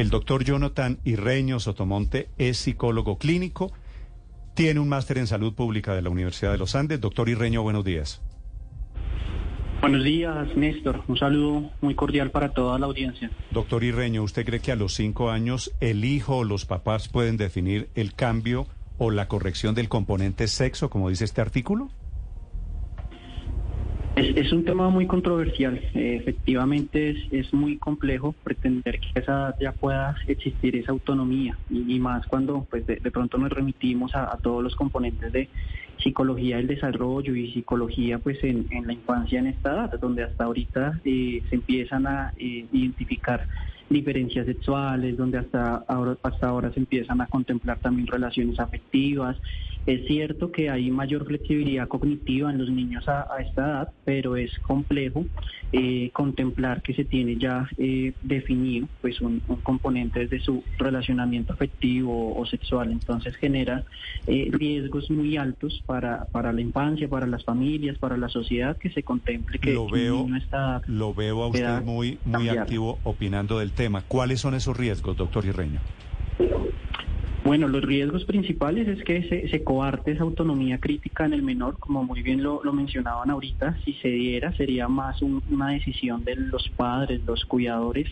El doctor Jonathan Irreño Sotomonte es psicólogo clínico, tiene un máster en salud pública de la Universidad de los Andes. Doctor Irreño, buenos días. Buenos días, Néstor. Un saludo muy cordial para toda la audiencia. Doctor Irreño, ¿usted cree que a los cinco años el hijo o los papás pueden definir el cambio o la corrección del componente sexo, como dice este artículo? Es, un tema muy controversial. Eh, efectivamente es, es, muy complejo pretender que esa edad ya pueda existir esa autonomía y, más cuando pues de, de, pronto nos remitimos a, a, todos los componentes de psicología del desarrollo y psicología pues en, en la infancia en esta edad, donde hasta ahorita eh, se empiezan a eh, identificar diferencias sexuales, donde hasta ahora, hasta ahora se empiezan a contemplar también relaciones afectivas. Es cierto que hay mayor flexibilidad cognitiva en los niños a, a esta edad, pero es complejo eh, contemplar que se tiene ya eh, definido pues un, un, componente desde su relacionamiento afectivo o, sexual. Entonces genera eh, riesgos muy altos para, para la infancia, para las familias, para la sociedad que se contemple que lo veo, no está lo veo a usted muy, muy activo opinando del tema. ¿Cuáles son esos riesgos, doctor Irreño? Bueno, los riesgos principales es que se, coarte esa autonomía crítica en el menor, como muy bien lo, mencionaban ahorita, si se diera sería más un, una decisión de los padres, los cuidadores,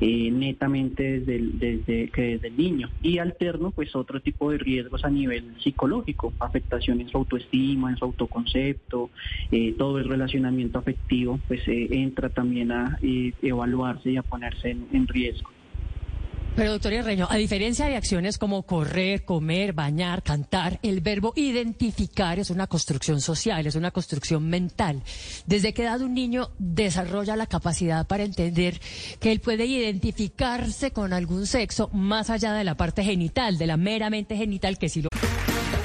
eh, netamente desde, el, que desde el niño. Y alterno, pues otro tipo de riesgos a nivel psicológico, afectación en su autoestima, en su autoconcepto, eh, todo el relacionamiento afectivo, pues eh, entra también a evaluarse y a ponerse en riesgo. Pero, doctor Herreño, a diferencia de acciones como correr, comer, bañar, cantar, el verbo identificar es una construcción social, es una construcción mental. ¿Desde qué edad un niño desarrolla la capacidad para entender que él puede identificarse con algún sexo más allá de la parte genital, de la meramente genital que sí lo...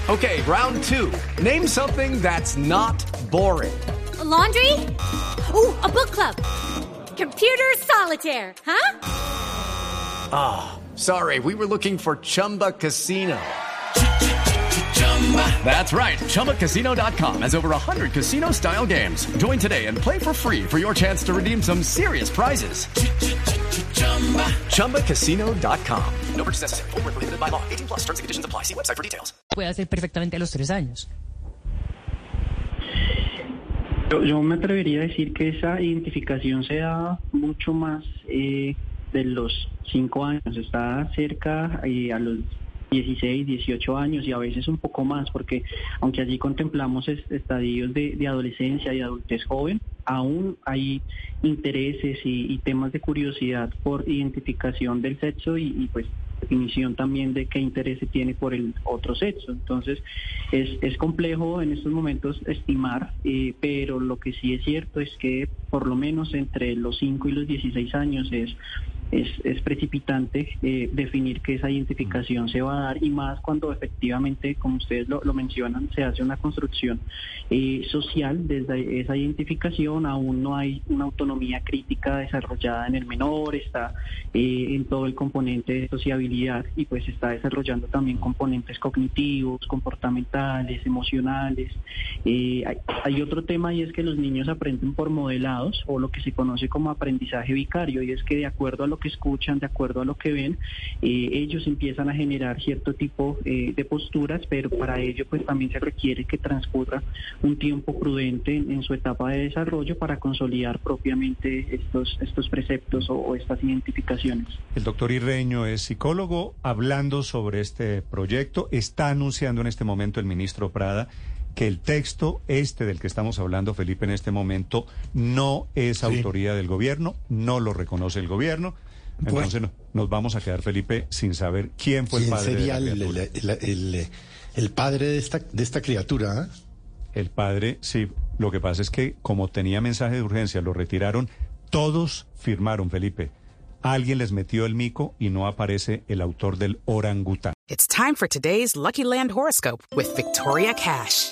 Ok, round two. Name something that's not boring. A laundry? Uh, a book club. Computer solitaire, huh? Ah, oh, sorry, we were looking for Chumba Casino. That's right. ChumbaCasino.com has over 100 casino style games. Join today and play for free for your chance to redeem some serious prizes. ChumbaCasino.com. No purchase necessary. Forward, prohibited by law. 18 plus terms and conditions apply. See website for details. Puede hacer perfectamente a los tres años. Yo, yo me atrevería a decir que esa identificación se da mucho más. Eh, de los 5 años, está cerca eh, a los 16, 18 años y a veces un poco más, porque aunque allí contemplamos estadios de, adolescencia y adultez joven, aún hay intereses y, temas de curiosidad por identificación del sexo y, y pues definición también de qué interés se tiene por el otro sexo. Entonces, es, es complejo en estos momentos estimar, eh, pero lo que sí es cierto es que por lo menos entre los 5 y los 16 años es es, es precipitante eh, definir que esa identificación se va a dar y más cuando efectivamente, como ustedes lo, lo mencionan, se hace una construcción eh, social desde esa identificación, aún no hay una autonomía crítica desarrollada en el menor, está eh, en todo el componente de sociabilidad y pues está desarrollando también componentes cognitivos, comportamentales, emocionales. Hay, hay otro tema y es que los niños aprenden por modelados o lo que se conoce como aprendizaje vicario y es que de acuerdo a lo que escuchan, de acuerdo a lo que ven, eh, ellos empiezan a generar cierto tipo eh, de posturas, pero para ello pues también se requiere que transcurra un tiempo prudente en, en, su etapa de desarrollo para consolidar propiamente estos, estos preceptos o, o estas identificaciones. El doctor Irreño es psicólogo hablando sobre este proyecto, está anunciando en este momento el ministro Prada que el texto este del que estamos hablando, Felipe, en este momento, no es autoría del gobierno, no lo reconoce el gobierno. Entonces bueno. nos vamos a quedar, Felipe, sin saber quién fue ¿Quién el padre. sería de el, el, el, el, padre de esta, de esta criatura? ¿eh? El padre, sí. Lo que pasa es que como tenía mensaje de urgencia, lo retiraron. Todos firmaron, Felipe. alguien les metió el mico y no aparece el autor del orangután. It's time for today's Lucky Land horoscope with Victoria Cash.